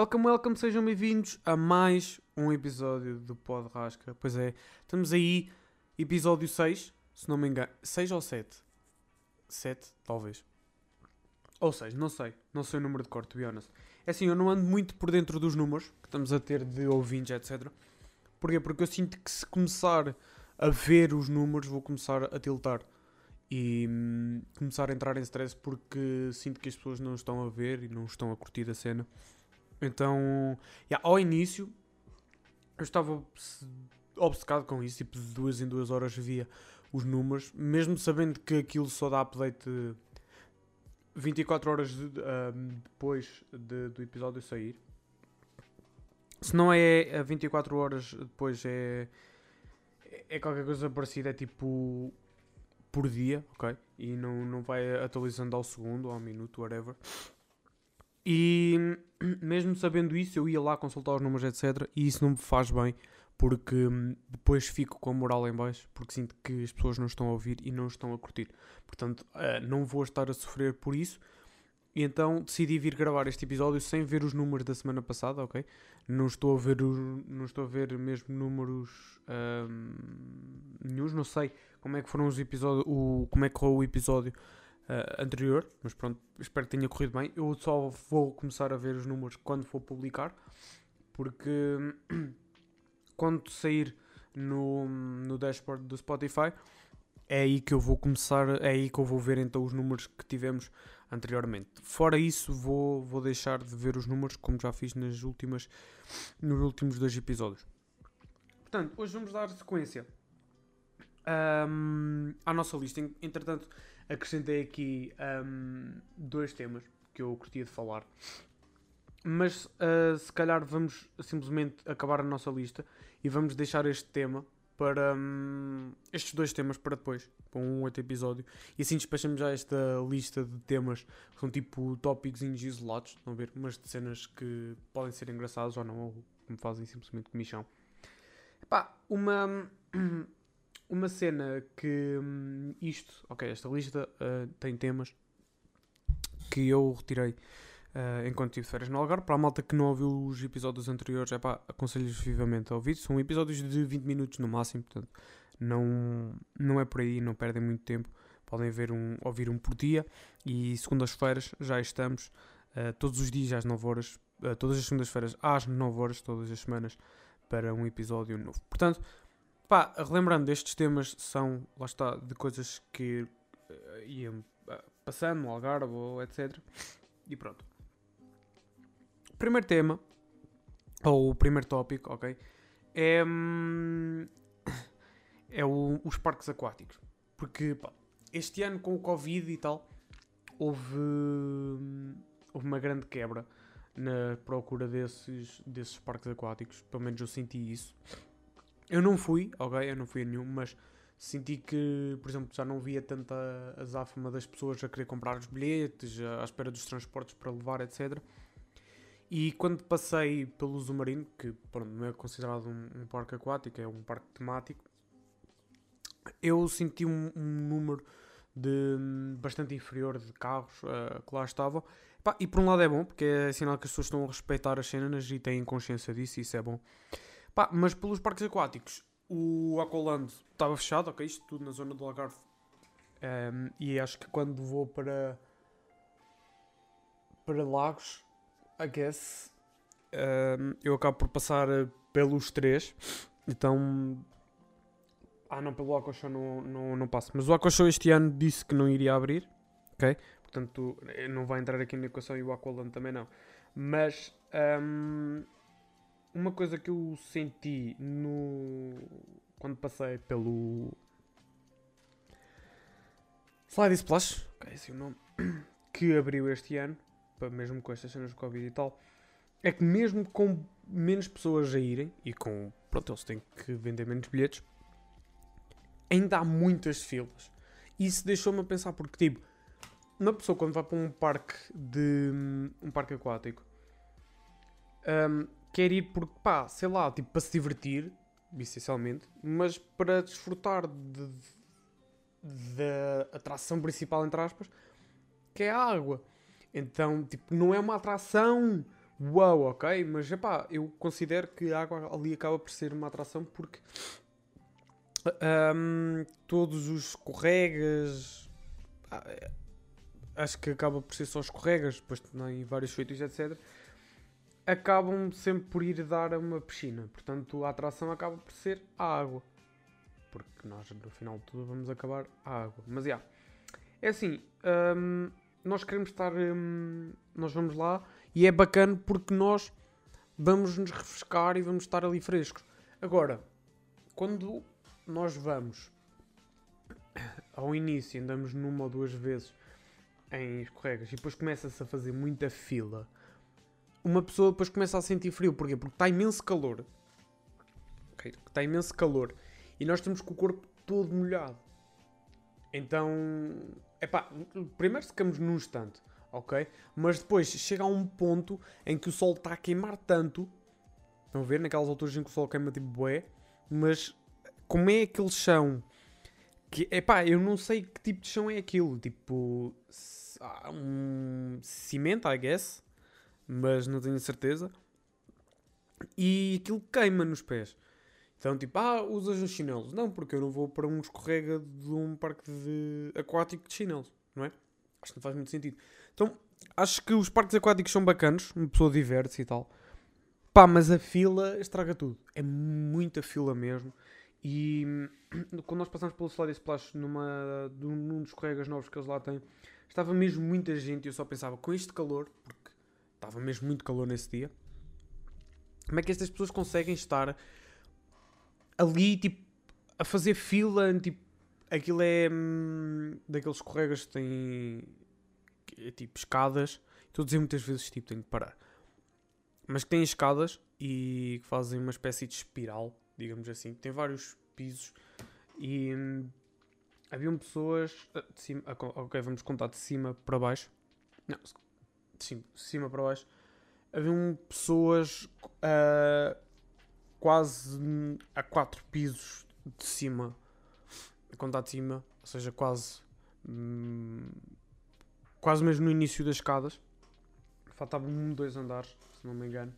Welcome, welcome, sejam bem-vindos a mais um episódio do Pod Rasca. Pois é, estamos aí, episódio 6, se não me engano. 6 ou 7? 7, talvez. Ou 6, não sei. Não sei o número de cor, to be honest. É assim, eu não ando muito por dentro dos números que estamos a ter de ouvintes, etc. Porquê? Porque eu sinto que se começar a ver os números, vou começar a tiltar. E hum, começar a entrar em stress porque sinto que as pessoas não estão a ver e não estão a curtir a cena. Então, yeah, ao início, eu estava obce- obcecado com isso, tipo, de duas em duas horas via os números, mesmo sabendo que aquilo só dá update 24 horas de- ahm, depois de- do episódio sair. Se não é a 24 horas depois, é, é qualquer coisa parecida, é tipo por dia, ok? E não, não vai atualizando ao segundo, ao minuto, whatever. E mesmo sabendo isso, eu ia lá consultar os números, etc. E isso não me faz bem, porque hum, depois fico com a moral em baixo, porque sinto que as pessoas não estão a ouvir e não estão a curtir. Portanto, ah, não vou estar a sofrer por isso. E então decidi vir gravar este episódio sem ver os números da semana passada, ok? Não estou a ver, os, não estou a ver mesmo números hum, nenhums, não sei como é que foram os episódios, o, como é que correu o episódio ah, anterior, mas pronto, espero que tenha corrido bem. Eu só vou começar a ver os números quando for publicar, porque quando sair no, no dashboard do Spotify, é aí que eu vou começar, é aí que eu vou ver então os números que tivemos anteriormente. Fora isso, vou, vou deixar de ver os números como já fiz nas últimas, nos últimos dois episódios. Portanto, hoje vamos dar sequência ahm, à nossa lista. Entretanto, acrescentei aqui ahm, dois temas que eu curtia de falar. Mas ah, se calhar vamos simplesmente acabar a nossa lista e vamos deixar este tema para hum, estes dois temas para depois, para um outro episódio. E assim despachamos já esta lista de temas que são tipo tópicos isolados, a ver? Mas de cenas que podem ser engraçadas ou não, ou que me fazem simplesmente comichão. Epá, uma, uma cena que hum, isto, ok, esta lista ah, tem temas que eu retirei ah, enquanto estive de férias no Algarve. Para a malta que não ouviu os episódios anteriores, é pá, aconselho-vos vivamente a ouvir. São episódios de 20 minutos no máximo, portanto, não, não é por aí, não perdem muito tempo. Podem ver um, ouvir um por dia e segundas-feiras já estamos ah, todos os dias às 9 horas, ah, todas as segundas-feiras às 9 horas, todas as semanas, para um episódio novo. Portanto, pá, relembrando, estes temas são, lá está, de coisas que ah, iam ah, passando no Algarve etc. E pronto. Primeiro tema, ou o primeiro tópico, ok? É, hum, é o- os parques aquáticos. Porque pá, este ano com o Covid e tal, houve, hum, houve uma grande quebra na procura desses, desses parques aquáticos. Pelo menos eu senti isso. Eu não fui, ok? Eu não fui a nenhum, mas senti que, por exemplo, já não via tanta azáfama das pessoas a querer comprar os bilhetes, à espera dos transportes para levar, etc. E quando passei pelo Zumarino, que pronto, não é considerado um, um parque aquático, é um parque temático, eu senti um, um número de bastante inferior de carros ah, que lá estavam. E por um lado é bom, porque é sinal que as pessoas estão a respeitar as cenas e têm consciência disso, e isso é bom. Pá, mas pelos parques aquáticos, o Aqualand estava fechado, ok? Isto tudo na zona do Algarve. Ehm, e acho que quando vou para para Lagos, I guess, ehm, eu acabo por passar eh, pelos três. Então, ah não, pelo Aquashow não, não, não passo. Mas o Aquashow este ano disse que não iria abrir, ok? Portanto, eh, não vai entrar aqui na equação e o Aqualand também não. Mas, ehm, uma coisa que eu senti no quando passei pelo Slide Splash, ok, esse o nome, que abriu este ano, mesmo com estas cenas de Covid e tal, é que mesmo com menos pessoas a irem, e com, pronto, eles têm que vender menos bilhetes, ainda há muitas filas. Isso deixou-me a pensar, porque tipo, uma pessoa quando vai para um parque de um parque aquático hum, quer ir porque pá, sei lá, tipo para se divertir, essencialmente, mas para desfrutar de, da atração principal, entre aspas, que é a água. Então, tipo, não é uma atração uau, ok, mas epá, eu considero que a água ali acaba por ser uma atração porque um, todos os escorregas é, acho que acaba por ser só escorregas, depois em vários feitios, etc. Acabam sempre por ir dar a uma piscina, portanto a atração acaba por ser a água, porque nós no final de tudo vamos acabar a água. Mas já, yeah, é assim, um, nós queremos estar, um, nós vamos lá e é bacana porque nós vamos nos refrescar e vamos estar ali frescos. Agora, quando nós vamos ao início, andamos numa ou duas vezes em escorregas e depois começa-se a fazer muita fila, uma pessoa depois começa a sentir frio. Porquê? Porque está imenso calor. Está imenso calor. E nós estamos com o corpo todo molhado. Então, epá, primeiro secamos num instante, ok? Mas depois chega a um ponto em que o sol está a queimar tanto. Estão a ver? Naquelas alturas em que o sol queima tipo bué. Mas como é aquele chão que, epá, eu não sei que tipo de chão é aquilo. Tipo, um cimento, I guess, mas não tenho certeza. E aquilo queima nos pés. Então, tipo, ah, usas os chinelos. Não, porque eu não vou para um escorrega de um parque de aquático de chinelos, não é? Acho que não faz muito sentido. Então, acho que os parques aquáticos são bacanos, uma pessoa diverte-se e tal. Pá, mas a fila estraga tudo. É muita fila mesmo. E quando nós passamos pelo Slide Splash numa, num dos escorregas novos que eles lá têm, estava mesmo muita gente e eu só pensava, com este calor, porque estava mesmo muito calor nesse dia, como é que estas pessoas conseguem estar ali, tipo, a fazer fila, tipo, aquilo é hum, daqueles escorregas que têm, é, tipo, escadas, estou a dizer muitas vezes, tipo, tenho que parar, mas que têm escadas e que fazem uma espécie de espiral, digamos assim, tem vários pisos e hum, haviam pessoas ah, de cima, ah, ok, vamos contar de cima para baixo, não, de cima, para baixo, haviam pessoas uh, quase a quatro pisos de cima, a contar de cima, ou seja, quase, hum, quase mesmo no início das escadas, faltavam um, dois andares, se não me engano,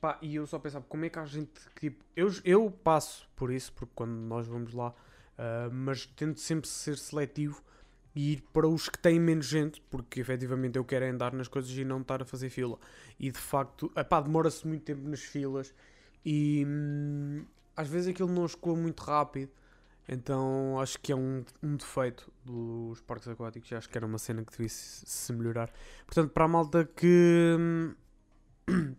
Pá, e eu só pensava, como é que a gente. Tipo, eu, eu passo por isso, porque quando nós vamos lá, uh, mas tento sempre ser seletivo e ir para os que têm menos gente, porque efetivamente eu quero é andar nas coisas e não estar a fazer fila. E de facto, demora-se muito tempo nas filas e hum, às vezes aquilo não escoa muito rápido. Então acho que é um, um defeito dos parques aquáticos. Acho que era uma cena que devia se, se melhorar. Portanto, para a malta que. Hum,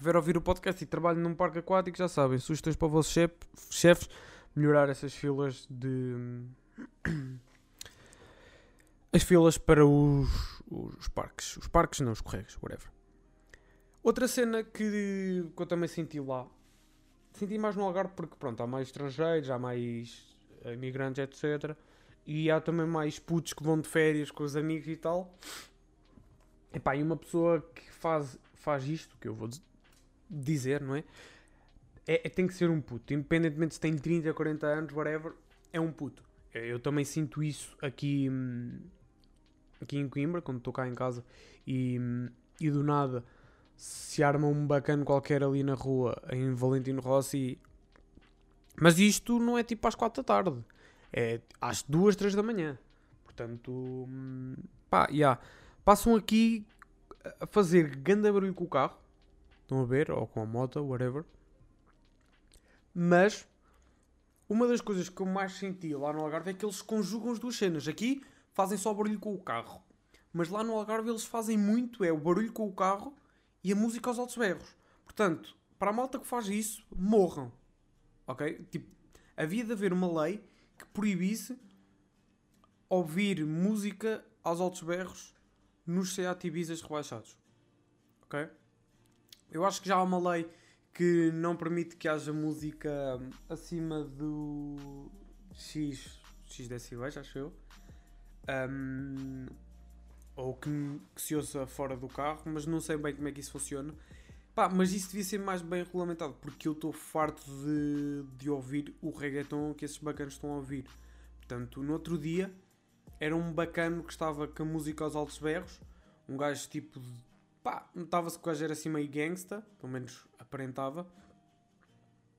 ver ouvir o podcast e trabalho num parque aquático, já sabem, sugestões para os vossos chef, chefes, melhorar essas filas de. As filas para os, os parques. Os parques não, os correios, whatever. Outra cena que, que eu também senti lá. Senti mais no Algarve porque, pronto, há mais estrangeiros, há mais imigrantes, etc. E há também mais putos que vão de férias com os amigos e tal. Epá, e uma pessoa que faz, faz isto, que eu vou dizer, não é? É, é? Tem que ser um puto, independentemente se tem 30, 40 anos, whatever, é um puto. Eu também sinto isso aqui, hum, aqui em Coimbra, quando estou cá em casa e, e do nada se arma um bacana qualquer ali na rua em Valentino Rossi. Mas isto não é tipo às 4 da tarde, é às 2, 3 da manhã. Portanto, hum, pá, yeah. passam aqui a fazer grande barulho com o carro Estão a ver? Ou com a moto, whatever. Mas uma das coisas que eu mais senti lá no Algarve é que eles conjugam as duas cenas. Aqui fazem só barulho com o carro. Mas lá no Algarve eles fazem muito, é o barulho com o carro e a música aos altos berros. Portanto, para a malta que faz isso, morram. Ok? Tipo, havia de haver uma lei que proibisse ouvir música aos altos berros nos Seat Ibizas rebaixados. Ok? Eu acho que já há uma lei que não permite que haja música acima do X, X decibéis, acho eu. Um, ou que, que, se ouça fora do carro, mas não sei bem como é que isso funciona. Pá, mas isso devia ser mais bem regulamentado, porque eu estou farto de, de ouvir o reggaeton que esses bacanos estão a ouvir. Portanto, no outro dia era um bacano que estava com a música aos altos berros, um gajo tipo pá, notava-se que o gajo era assim meio gangsta, pelo menos aparentava.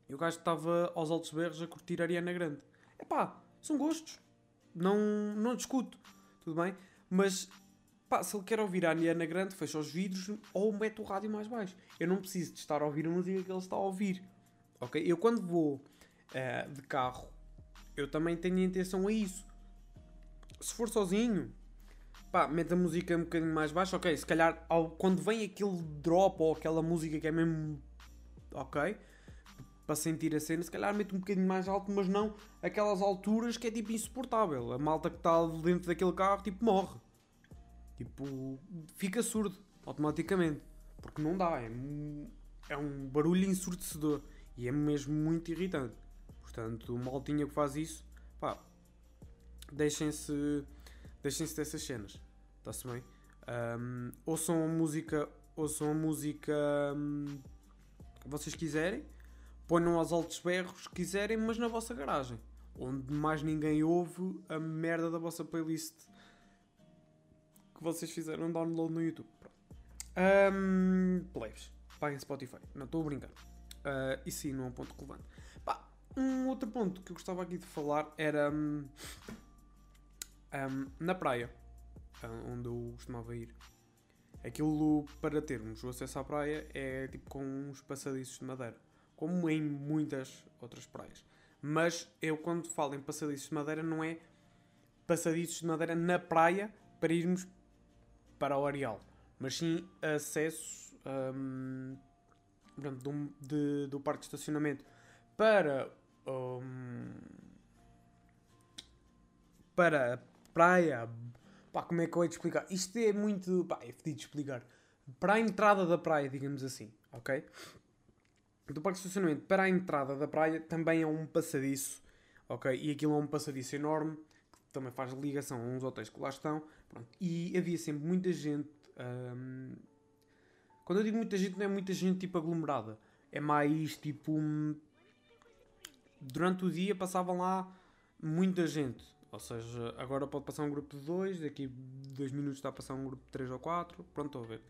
E o gajo estava aos altos berros a curtir a Ariana Grande. É pá, são gostos. Não, não discuto, tudo bem? Mas, pá, se ele quer ouvir a Ariana Grande, fecha os vidros ou mete o rádio mais baixo. Eu não preciso de estar a ouvir a música que ele está a ouvir. Ok? Eu quando vou uh, de carro, eu também tenho intenção a isso. Se for sozinho, pá, mete a música um bocadinho mais baixa, ok? Se calhar ao, quando vem aquele drop ou aquela música que é mesmo ok, para sentir a cena, se calhar mete um bocadinho mais alto, mas não aquelas alturas que é tipo insuportável. A malta que está dentro daquele carro, tipo, morre. Tipo, fica surdo automaticamente. Porque não dá, é, é um barulho ensurdecedor e é mesmo muito irritante. Portanto, o maltinha que faz isso, pá, deixem-se deixem-se dessas cenas. Está-se bem? Um, ouçam a música, ouçam a música um, que vocês quiserem, ponham aos altos berros que quiserem, mas na vossa garagem, onde mais ninguém ouve a merda da vossa playlist que vocês fizeram download no YouTube. Um, plebes, paguem Spotify, não estou a brincar. Uh, e sim, não é um ponto relevante. Um outro ponto que eu gostava aqui de falar era um, um, na praia, onde eu costumava ir. Aquilo para termos o acesso à praia é tipo com uns passadiços de madeira, como em muitas outras praias. Mas eu, quando falo em passadiços de madeira, não é passadiços de madeira na praia para irmos para o areal, mas sim acesso um, do, de, do parque de estacionamento para um, para a praia. Pá, como é que eu hei de explicar? Isto é muito. Pá, é fedido de explicar. Para a entrada da praia, digamos assim, ok? Do parque de estacionamento para a entrada da praia também é um passadiço, ok? E aquilo é um passadiço enorme que também faz ligação a uns hotéis que lá estão. Pronto. E havia sempre muita gente. Hum, quando eu digo muita gente, não é muita gente tipo aglomerada. É mais tipo. Hum, durante o dia passavam lá muita gente. Ou seja, agora pode passar um grupo de dois, daqui dois minutos está a passar um grupo de três ou quatro. Pronto, estou a ver.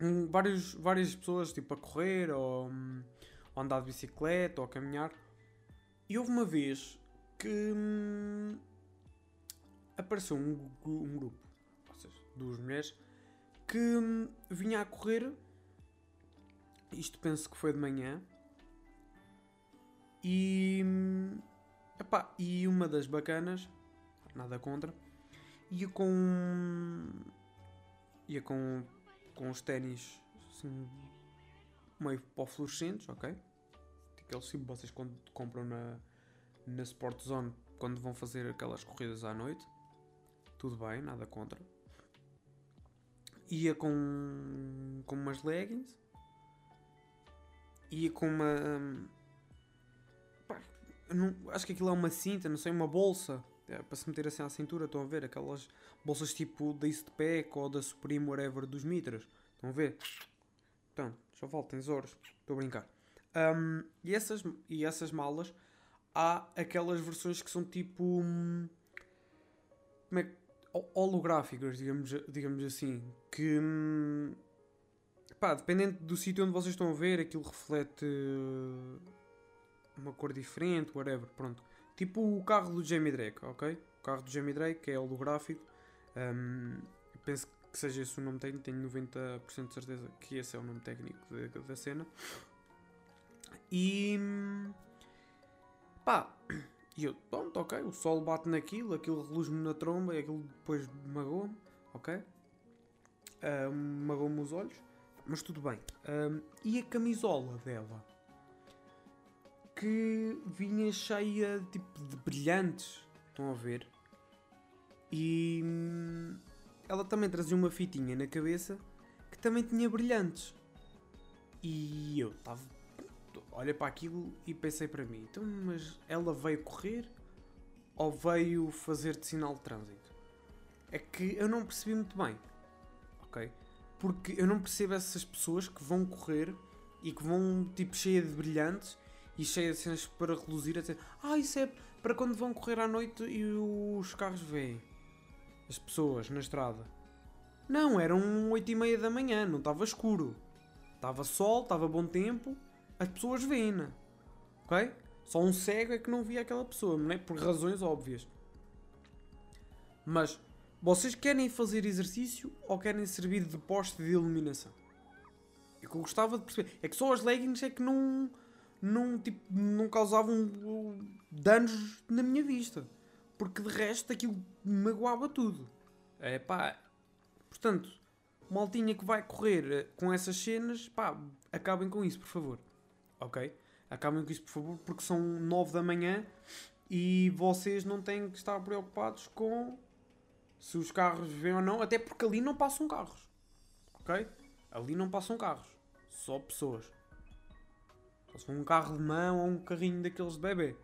Um, vários, várias pessoas tipo a correr ou, ou andar de bicicleta ou a caminhar. E houve uma vez que hum, apareceu um, um, grupo, ou seja, duas mulheres, que hum, vinha a correr. Isto penso que foi de manhã. E. Hum, epá, e uma das bacanas, nada contra, ia com. ia com. Com os ténis assim, meio pó fluorescentes, ok? Aqueles tipo vocês compram na, na Sport Zone quando vão fazer aquelas corridas à noite. Tudo bem, nada contra. Ia com, com umas leggings. Ia com uma. Pá, não, acho que aquilo é uma cinta, não sei, uma bolsa. É, para se meter assim à cintura, estão a ver? Aquelas bolsas tipo da Eastpak ou da Supreme, whatever, dos Mitras. Estão a ver? Então, só faltam tesouros. Estou a brincar. Um, e, essas, e essas malas, há aquelas versões que são tipo. Hum, como é holográficas, digamos, digamos assim, que hum, pá, dependendo do sítio onde vocês estão a ver, aquilo reflete uma cor diferente, whatever, pronto. Tipo o carro do Jamie Drake, ok? O carro do Jamie Drake é holográfico. Um, penso que seja esse o nome técnico, tenho 90% de certeza que esse é o nome técnico da, da cena. E pá, e eu, pronto, ok, o sol bate naquilo, aquilo reluz-me na tromba e aquilo depois magoou-me, ok? Uh, magoou-me os olhos, mas tudo bem. E a camisola dela? Que vinha cheia tipo, de brilhantes, estão a ver? E hum, ela também trazia uma fitinha na cabeça que também tinha brilhantes. E eu estava olhei para aquilo e pensei para mim, então, mas ela veio correr ou veio fazer de sinal de trânsito? É que eu não percebi muito bem, ok? Porque eu não percebo essas pessoas que vão correr e que vão tipo cheia de brilhantes e cheia de cenas para reluzir a dizer, ah, isso é para quando vão correr à noite e os carros veem as pessoas na estrada. Não, eram 8 e meia da manhã, não estava escuro. Estava sol, estava bom tempo, as pessoas veem, né? ok? Só um cego é que não via aquela pessoa, não é? Por razões óbvias. Mas vocês querem fazer exercício ou querem servir de poste de iluminação? É que eu gostava de perceber. É que só as leggings é que não, não, tipo, não causavam danos na minha vista. Porque de resto aquilo magoava tudo. É pá. Portanto, maltinha que vai correr eh, com essas cenas, pá, acabem com isso, por favor. Ok? Acabem com isso, por favor, porque são 9 da manhã e vocês não têm que estar preocupados com se os carros vêm ou não, até porque ali não passam carros. Ok? Ali não passam carros. Só pessoas. Só se for um carro de mão ou um carrinho daqueles de bebê.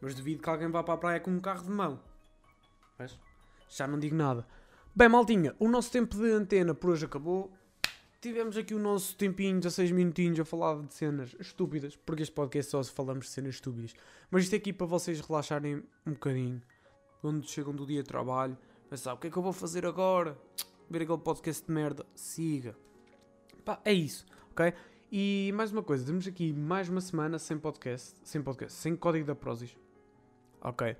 Mas devido que alguém vá para a praia com um carro de mão. Mas já não digo nada. Bem, maltinha, o nosso tempo de antena por hoje acabou. Tivemos aqui o nosso tempinho, 16 minutinhos, a falar de cenas estúpidas, porque este podcast só se falamos de cenas estúpidas. Mas isto é aqui para vocês relaxarem um bocadinho. Quando chegam do dia de trabalho, pensar o que é que eu vou fazer agora? Ver aquele podcast de merda. Siga. Pá, é isso, ok? E mais uma coisa, temos aqui mais uma semana sem podcast, sem podcast, sem código da Prozis. Ok.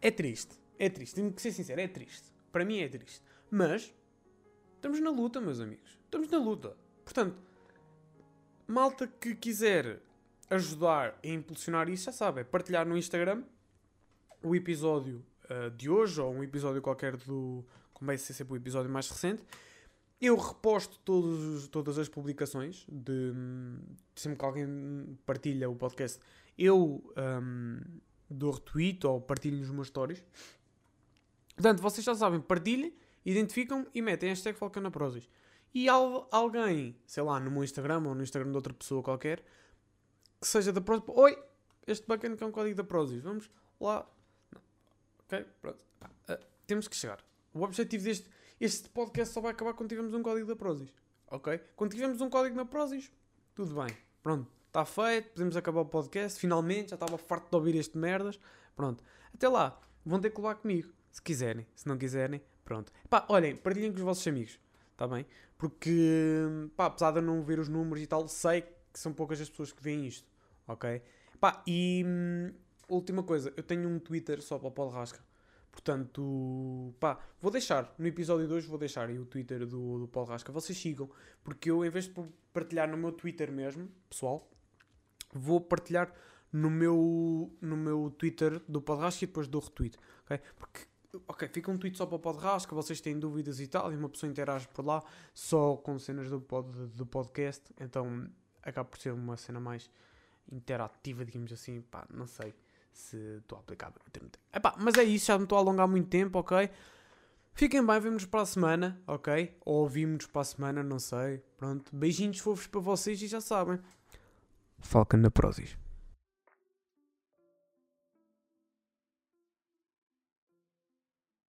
É triste, é triste, tenho que ser sincero, é triste. Para mim é triste. Mas estamos na luta, meus amigos. Estamos na luta. Portanto, malta que quiser ajudar a impulsionar isso, já sabe, é partilhar no Instagram o episódio uh, de hoje ou um episódio qualquer do. Como vai ser sempre o episódio mais recente. Eu reposto todos, todas as publicações de, sempre que alguém partilha o podcast. Eu um, dou retweet ou partilho nos meus stories. Portanto, vocês já sabem, partilhem, identificam e metem hashtag Falcanaprosis. E al alguém, sei lá, no meu Instagram ou no Instagram de outra pessoa qualquer, que seja da Prozis, oi, este bacana que é um código da Prozis, vamos lá. Não. Ok, pronto. Uh, temos que chegar. O objetivo deste este podcast só vai acabar quando tivermos um código da Prozis. Ok? Quando tivermos um código na Prozis, tudo bem. Pronto. Está feito, podemos acabar o podcast. Finalmente, já estava farto de ouvir este merdas. Pronto. Até lá, vão ter que levar comigo. Se quiserem. Se não quiserem, pronto. Pá, olhem, partilhem com os vossos amigos. Está bem? Porque, pá, apesar de eu não ver os números e tal, sei que são poucas as pessoas que veem isto. Ok? Pá, e hum, última coisa, eu tenho um Twitter só para o Paulo Rasca. Portanto, pá, vou deixar, no episódio 2 vou deixar aí o Twitter do, do Paulo Rasca. Vocês sigam, porque eu, em vez de partilhar no meu Twitter mesmo, pessoal, vou partilhar no meu, no meu Twitter do Paulo Rasca e depois dou retweet, ok? Porque, ok, fica um tweet só para o Paulo Rasca, vocês têm dúvidas e tal, e uma pessoa interage por lá, só com cenas do, pod, do podcast, então acaba por ser uma cena mais interativa, digamos assim, pá, não sei se estou aplicado no termo. Epá, mas é isso, já me estou a alongar muito tempo, ok? Fiquem bem, vemos para a semana, ok? Ou ouvimos para a semana, não sei. Pronto, beijinhos fofos para vocês e já sabem. Falcon na Prozis.